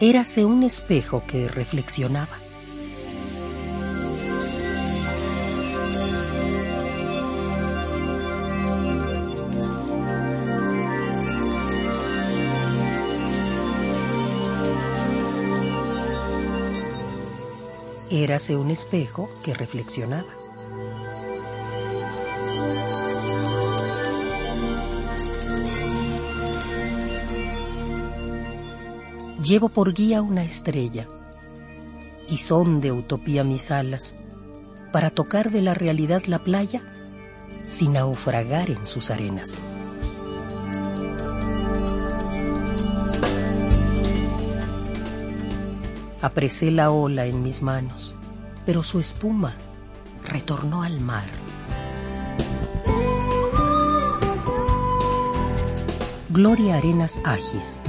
Érase un espejo que reflexionaba. Érase un espejo que reflexionaba. Llevo por guía una estrella y son de utopía mis alas para tocar de la realidad la playa sin naufragar en sus arenas. Apresé la ola en mis manos, pero su espuma retornó al mar. Gloria Arenas Agis.